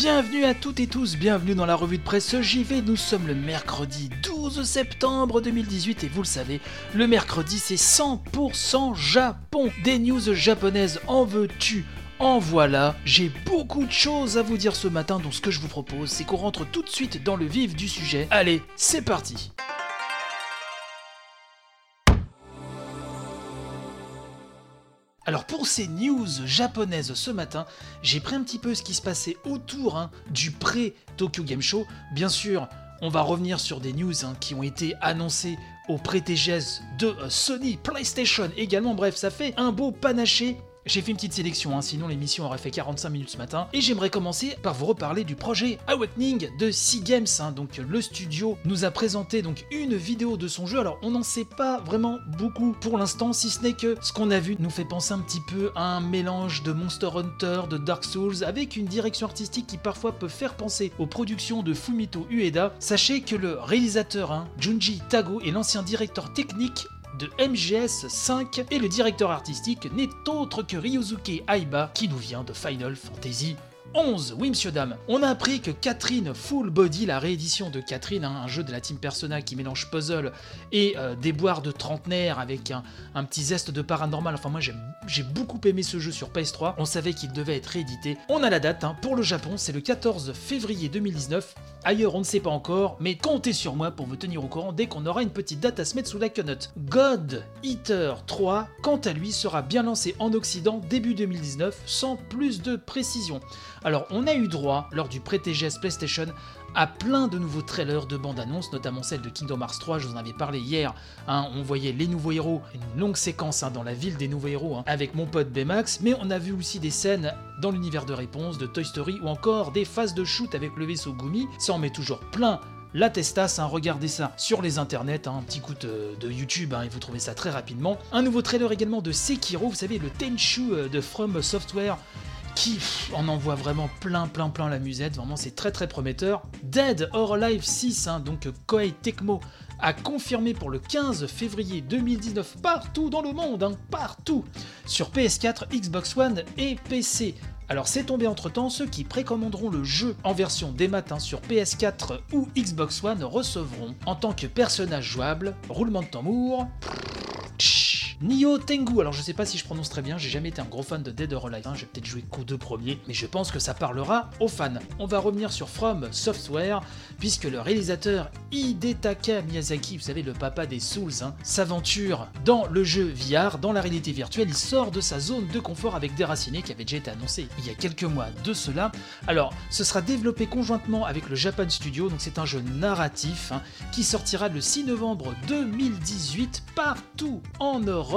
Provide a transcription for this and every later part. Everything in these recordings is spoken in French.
Bienvenue à toutes et tous, bienvenue dans la revue de presse JV. Nous sommes le mercredi 12 septembre 2018 et vous le savez, le mercredi c'est 100% Japon. Des news japonaises en veux-tu en voilà, j'ai beaucoup de choses à vous dire ce matin, donc ce que je vous propose, c'est qu'on rentre tout de suite dans le vif du sujet. Allez, c'est parti Alors pour ces news japonaises ce matin, j'ai pris un petit peu ce qui se passait autour hein, du pré-Tokyo Game Show. Bien sûr, on va revenir sur des news hein, qui ont été annoncées au pré-TGS de euh, Sony, PlayStation également. Bref, ça fait un beau panaché j'ai fait une petite sélection, hein, sinon l'émission aurait fait 45 minutes ce matin. Et j'aimerais commencer par vous reparler du projet Awakening de Sea Games. Hein. donc le studio nous a présenté donc une vidéo de son jeu. Alors on n'en sait pas vraiment beaucoup pour l'instant, si ce n'est que ce qu'on a vu nous fait penser un petit peu à un mélange de Monster Hunter, de Dark Souls, avec une direction artistique qui parfois peut faire penser aux productions de Fumito Ueda. Sachez que le réalisateur hein, Junji Tago est l'ancien directeur technique de MGS 5 et le directeur artistique n'est autre que Ryuzuke Aiba qui nous vient de Final Fantasy 11. Oui, monsieur, dame. On a appris que Catherine Full Body, la réédition de Catherine, hein, un jeu de la team Persona qui mélange puzzle et euh, des boires de trentenaire avec un, petit zeste de paranormal. Enfin, moi, j'ai beaucoup aimé ce jeu sur PS3. On savait qu'il devait être réédité. On a la date. Hein. Pour le Japon, c'est le 14 février 2019. Ailleurs, on ne sait pas encore, mais comptez sur moi pour vous tenir au courant dès qu'on aura une petite date à se mettre sous la quenotte. God Eater 3, quant à lui, sera bien lancé en Occident début 2019, sans plus de précision. Alors, on a eu droit, lors du pré-TGS PlayStation, à plein de nouveaux trailers de bandes-annonces, notamment celle de Kingdom Hearts 3, je vous en avais parlé hier. Hein, on voyait les nouveaux héros, une longue séquence hein, dans la ville des nouveaux héros, hein, avec mon pote Baymax, mais on a vu aussi des scènes dans l'univers de réponse, de Toy Story, ou encore des phases de shoot avec le vaisseau Gumi. Ça en met toujours plein la Testas, regardez ça sur les internets, un petit coup de, YouTube et vous trouvez ça très rapidement. Un nouveau trailer également de Sekiro, vous savez, le Tenchu euh, de From Software, qui en envoie vraiment plein plein plein la musette, vraiment c'est très très prometteur. Dead or Alive 6, hein, donc Koei Tecmo a confirmé pour le 15 février 2019 partout dans le monde, hein, partout, sur PS4, Xbox One et PC. Alors c'est tombé entre temps, ceux qui précommanderont le jeu en version des matins sur PS4 ou Xbox One recevront, en tant que personnage jouable, roulement de tambour, Nio Tengu, alors je sais pas si je prononce très bien, j'ai jamais été un gros fan de Dead or Alive, hein, j'ai peut-être joué qu'aux deux premiers, mais je pense que ça parlera aux fans. On va revenir sur From Software, puisque le réalisateur Hidetaka Miyazaki, vous savez le papa des Souls, hein, s'aventure dans le jeu VR, dans la réalité virtuelle, il sort de sa zone de confort avec Déraciné qui avait déjà été annoncé il y a quelques mois de cela. Alors, ce sera développé conjointement avec le Japan Studio, donc c'est un jeu narratif hein, qui sortira le 6 novembre 2018 partout en Europe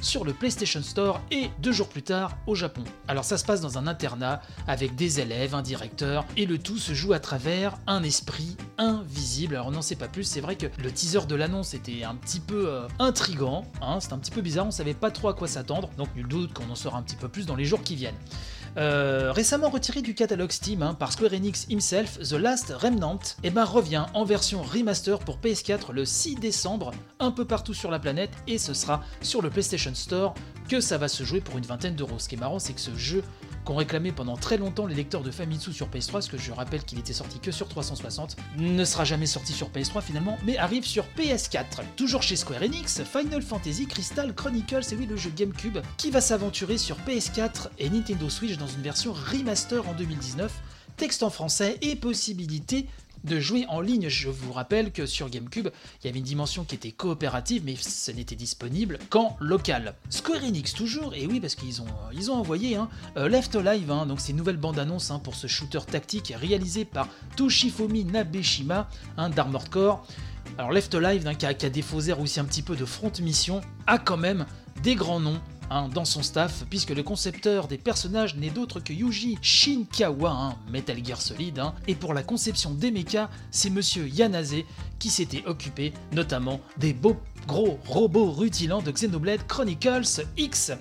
sur le PlayStation Store et deux jours plus tard au Japon. Alors ça se passe dans un internat avec des élèves, un directeur et le tout se joue à travers un esprit invisible. Alors on n'en sait pas plus, c'est vrai que le teaser de l'annonce était un petit peu euh, intrigant, hein, un petit peu bizarre, on savait pas trop à quoi s'attendre, donc nul doute qu'on en saura un petit peu plus dans les jours qui viennent. Euh, récemment retiré du catalogue Steam hein, par Square Enix himself, The Last Remnant eh ben, revient en version remaster pour PS4 le 6 décembre, un peu partout sur la planète, et ce sera sur le PlayStation Store que ça va se jouer pour une vingtaine d'euros. Ce qui est marrant, c'est que ce jeu qu'ont réclamé pendant très longtemps les lecteurs de Famitsu sur PS3, parce que je rappelle qu'il était sorti que sur 360, ne sera jamais sorti sur PS3 finalement, mais arrive sur PS4. Toujours chez Square Enix, Final Fantasy Crystal Chronicles, c'est oui le jeu GameCube, qui va s'aventurer sur PS4 et Nintendo Switch dans une version remaster en 2019, texte en français et possibilité de jouer en ligne. Je vous rappelle que sur GameCube, il y avait une dimension qui était coopérative, mais ce n'était disponible qu'en local. Square Enix toujours, et oui, parce qu'ils ont, ils ont envoyé hein, euh, Left Alive, hein, donc ces nouvelles bandes annonces hein, pour ce shooter tactique réalisé par Toshifomi Nabeshima d'Armored Core. Alors Left Alive, qui, a, qui aussi un petit peu de front mission, a quand même des grands noms hein, dans son staff, puisque le concepteur des personnages n'est d'autre que Yuji Shinkawa, hein, Metal Gear Solid, hein, et pour la conception des mechas, c'est monsieur Yanase qui s'était occupé notamment des beaux gros robots rutilants de Xenoblade Chronicles X.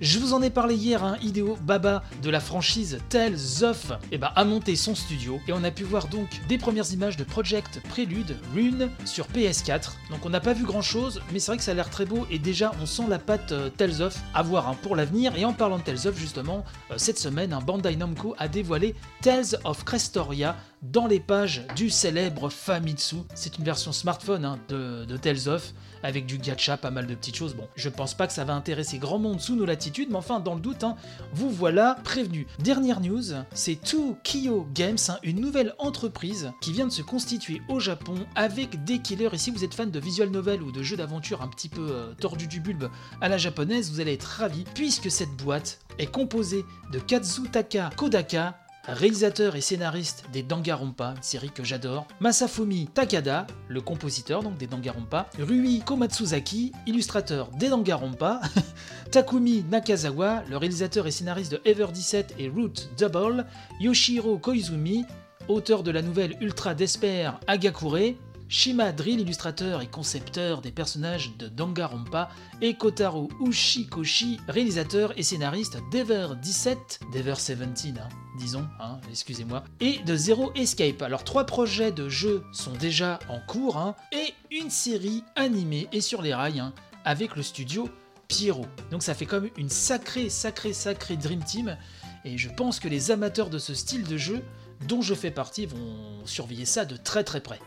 Je vous en ai parlé hier, un Hideo Baba de la franchise Tales of eh ben, a monté son studio et on a pu voir donc des premières images de Project Prelude Rune sur PS4. Donc on n'a pas vu grand chose, mais c'est vrai que ça a l'air très beau et déjà on sent la patte euh, Tales of à voir hein, pour l'avenir. Et en parlant de Tales of, justement, euh, cette semaine, un Bandai Namco a dévoilé Tales of Crestoria dans les pages du célèbre Famitsu. C'est une version smartphone hein, de, de Tales of avec du gacha, pas mal de petites choses. Bon, je pense pas que ça va intéresser grand monde sous nos latitudes, mais enfin, dans le doute, hein, vous voilà prévenu. Dernière news, c'est 2Kyo Games, hein, une nouvelle entreprise qui vient de se constituer au Japon avec des killers. Et si vous êtes fan de visual novel ou de jeux d'aventure un petit peu euh, tordus du bulbe à la japonaise, vous allez être ravi puisque cette boîte est composée de Kazutaka Kodaka, réalisateur et scénariste des Danganronpa, une série que j'adore, Masafumi Takada, le compositeur donc des Danganronpa, Rui Komatsuzaki, illustrateur des Danganronpa, Takumi Nakazawa, le réalisateur et scénariste de Ever 17 et Root Double, Yoshiro Koizumi, auteur de la nouvelle Ultra Despair Agakure, Shima Drill, illustrateur et concepteur des personnages de Danganronpa, et Kotaro Ushikoshi, réalisateur et scénariste d'Ever 17, d'Ever 17, hein, disons, hein, excusez-moi, et de Zero Escape. Alors trois projets de jeux sont déjà en cours, hein, et une série animée et sur les rails, avec le studio Pierrot. Donc ça fait comme une sacrée, sacrée, sacrée Dream Team, et je pense que les amateurs de ce style de jeu dont je fais partie vont surveiller ça de très très près.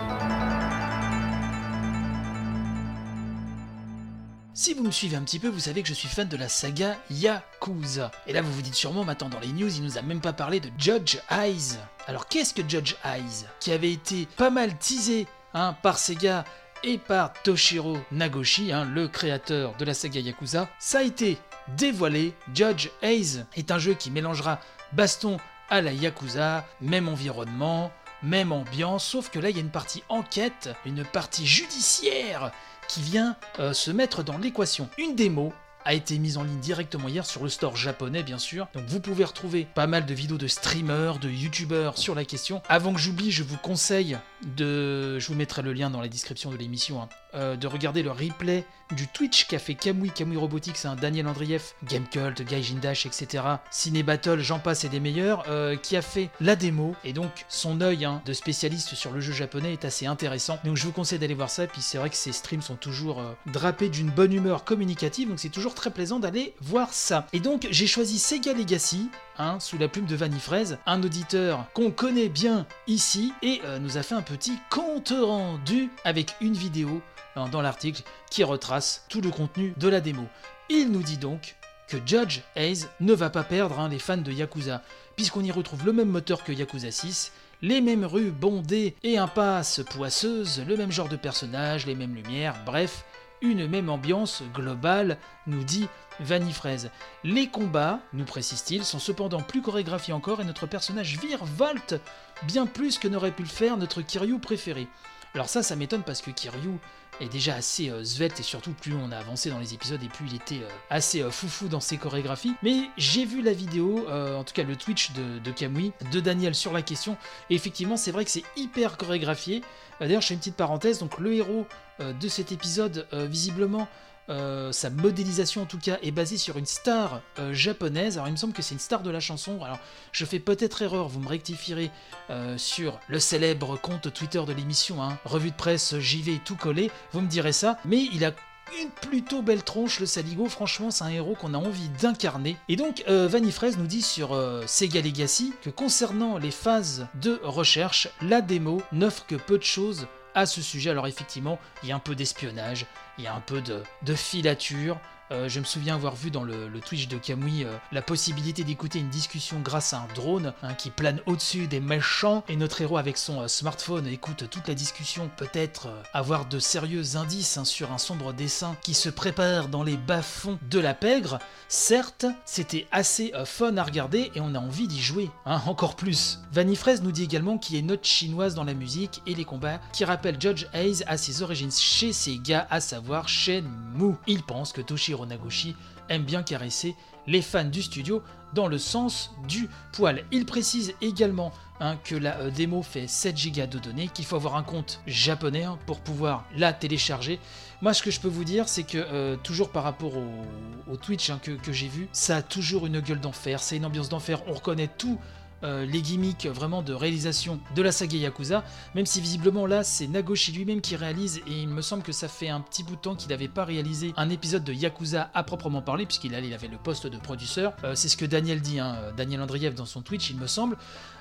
Si vous me suivez un petit peu, vous savez que je suis fan de la saga Yakuza. Et là, vous vous dites sûrement, maintenant dans les news, il nous a même pas parlé de Judge Eyes. Alors, qu'est-ce que Judge Eyes? Qui avait été pas mal teasé hein, par Sega et par Toshiro Nagoshi, hein, le créateur de la saga Yakuza. Ça a été dévoilé. Judge Eyes est un jeu qui mélangera baston à la Yakuza, même environnement, même ambiance, sauf que là il y a une partie enquête, une partie judiciaire qui vient euh, se mettre dans l'équation. Une démo a été mise en ligne directement hier sur le store japonais bien sûr. Donc vous pouvez retrouver pas mal de vidéos de streamers, de youtubeurs sur la question. Avant que j'oublie, je vous conseille de... Je vous mettrai le lien dans la description de l'émission. hein, euh, de regarder le replay du Twitch qu'a fait Kamui, Kamui Robotics, un Daniel Andrieff, Gamecult, Gaijin Dash, etc. Ciné Battle, j'en passe et des meilleurs, euh, qui a fait la démo. Et donc son œil hein, de spécialiste sur le jeu japonais est assez intéressant. Donc je vous conseille d'aller voir ça. Puis c'est vrai que ces streams sont toujours euh, drapés d'une bonne humeur communicative. Donc c'est toujours très plaisant d'aller voir ça. Et donc j'ai choisi Sega Legacy. Hein, sous la plume de Vanifraise, un auditeur qu'on connaît bien ici, et euh, nous a fait un petit compte rendu avec une vidéo hein, dans l'article qui retrace tout le contenu de la démo. Il nous dit donc que Judge Hayes ne va pas perdre hein, les fans de Yakuza, puisqu'on y retrouve le même moteur que Yakuza 6, les mêmes rues bondées et impasses poisseuses, le même genre de personnages, les mêmes lumières, bref, une même ambiance globale, nous dit Vanifraise. Les combats, nous précise-t-il, sont cependant plus chorégraphiés encore et notre personnage virevolte bien plus que n'aurait pu le faire notre Kiryu préféré. Alors ça, ça m'étonne parce que Kiryu est déjà assez euh, et surtout plus on a avancé dans les épisodes et plus il était euh, assez euh, foufou dans ses chorégraphies. Mais j'ai vu la vidéo, euh, en tout cas le Twitch de, de Kamui, de Daniel sur la question, et effectivement c'est vrai que c'est hyper chorégraphié. D'ailleurs je fais une petite parenthèse, donc le héros de cet épisode, visiblement, euh, sa modélisation en tout cas est basée sur une star euh, japonaise. Alors il me semble que c'est une star de la chanson. Alors je fais peut-être erreur, vous me rectifierez euh, sur le célèbre compte Twitter de l'émission, hein, revue de presse JV tout collé. Vous me direz ça, mais il a une plutôt belle tronche, le Saligo. Franchement, c'est un héros qu'on a envie d'incarner. Et donc, euh, Vanifraise nous dit sur Sega Legacy que concernant les phases de recherche, la démo n'offre que peu de choses à ce sujet. Alors effectivement, il y a un peu d'espionnage, il y a un peu de, de filature. Euh, je me souviens avoir vu dans le, Twitch de Kamui euh, la possibilité d'écouter une discussion grâce à un drone hein, qui plane au-dessus des méchants et notre héros avec son euh, smartphone écoute toute la discussion, peut-être avoir de sérieux indices hein, sur un sombre dessin qui se prépare dans les bas-fonds de la pègre. Certes, c'était assez fun à regarder et on a envie d'y jouer, hein, encore plus. Vanifraise nous dit également qu'il y a une note chinoise dans la musique et les combats qui rappellent Judge Hayes à ses origines chez Sega, à savoir Shenmue. Il pense que Toshiro Nagoshi aime bien caresser les fans du studio dans le sens du poil. Il précise également hein, que la euh, démo fait 7 Go de données, qu'il faut avoir un compte japonais hein, pour pouvoir la télécharger. Moi, ce que je peux vous dire, c'est que euh, toujours par rapport au, Twitch hein, que j'ai vu, ça a toujours une gueule d'enfer, c'est une ambiance d'enfer. On reconnaît tout euh, les gimmicks vraiment de réalisation de la saga Yakuza, même si visiblement là c'est Nagoshi lui-même qui réalise et il me semble que ça fait un petit bout de temps qu'il n'avait pas réalisé un épisode de Yakuza à proprement parler, puisqu'il il avait le poste de producteur. Euh, c'est ce que Daniel dit, hein, Daniel Andriev dans son Twitch il me semble.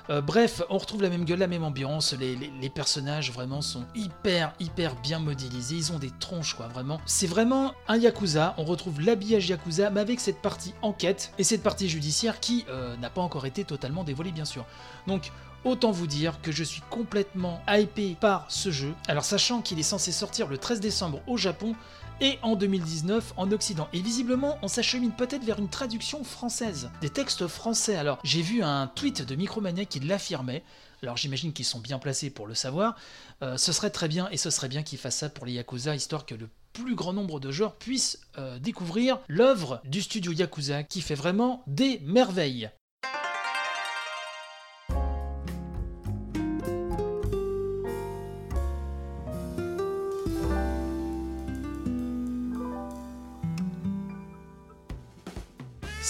Euh, bref, on retrouve la même gueule, la même ambiance, les, personnages vraiment sont hyper hyper bien modélisés, ils ont des tronches quoi, vraiment. C'est vraiment un Yakuza, on retrouve l'habillage Yakuza, mais avec cette partie enquête et cette partie judiciaire qui euh, n'a pas encore été totalement dévoilée bien sûr. Donc Autant vous dire que je suis complètement hypé par ce jeu. Alors sachant qu'il est censé sortir le 13 décembre au Japon et en 2019 en Occident. Et visiblement, on s'achemine peut-être vers une traduction française, des textes français. Alors j'ai vu un tweet de Micromania qui l'affirmait. Alors j'imagine qu'ils sont bien placés pour le savoir. Euh, ce serait très bien et ce serait bien qu'ils fassent ça pour les Yakuza, histoire que le plus grand nombre de joueurs puissent euh, découvrir l'œuvre du studio Yakuza qui fait vraiment des merveilles.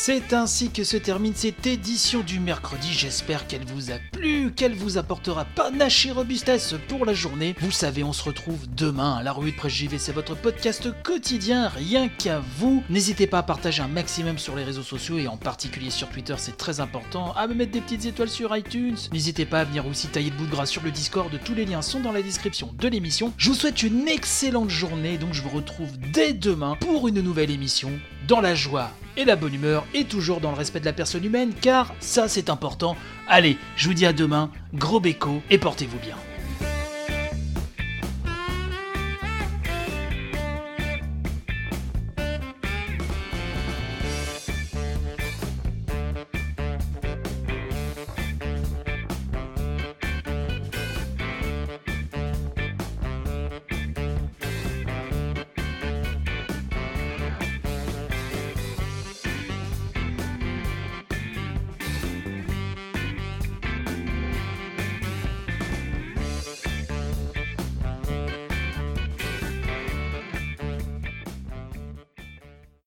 C'est ainsi que se termine cette édition du mercredi. J'espère qu'elle vous a plu, qu'elle vous apportera panache et robustesse pour la journée. Vous savez, on se retrouve demain à la revue de presse JV. C'est votre podcast quotidien, rien qu'à vous. N'hésitez pas à partager un maximum sur les réseaux sociaux et en particulier sur Twitter, c'est très important. À me mettre des petites étoiles sur iTunes. N'hésitez pas à venir aussi tailler le bout de gras sur le Discord. Tous les liens sont dans la description de l'émission. Je vous souhaite une excellente journée. Donc je vous retrouve dès demain pour une nouvelle émission dans la joie et la bonne humeur et toujours dans le respect de la personne humaine car ça c'est important. Allez, je vous dis à demain, gros béco et portez-vous bien.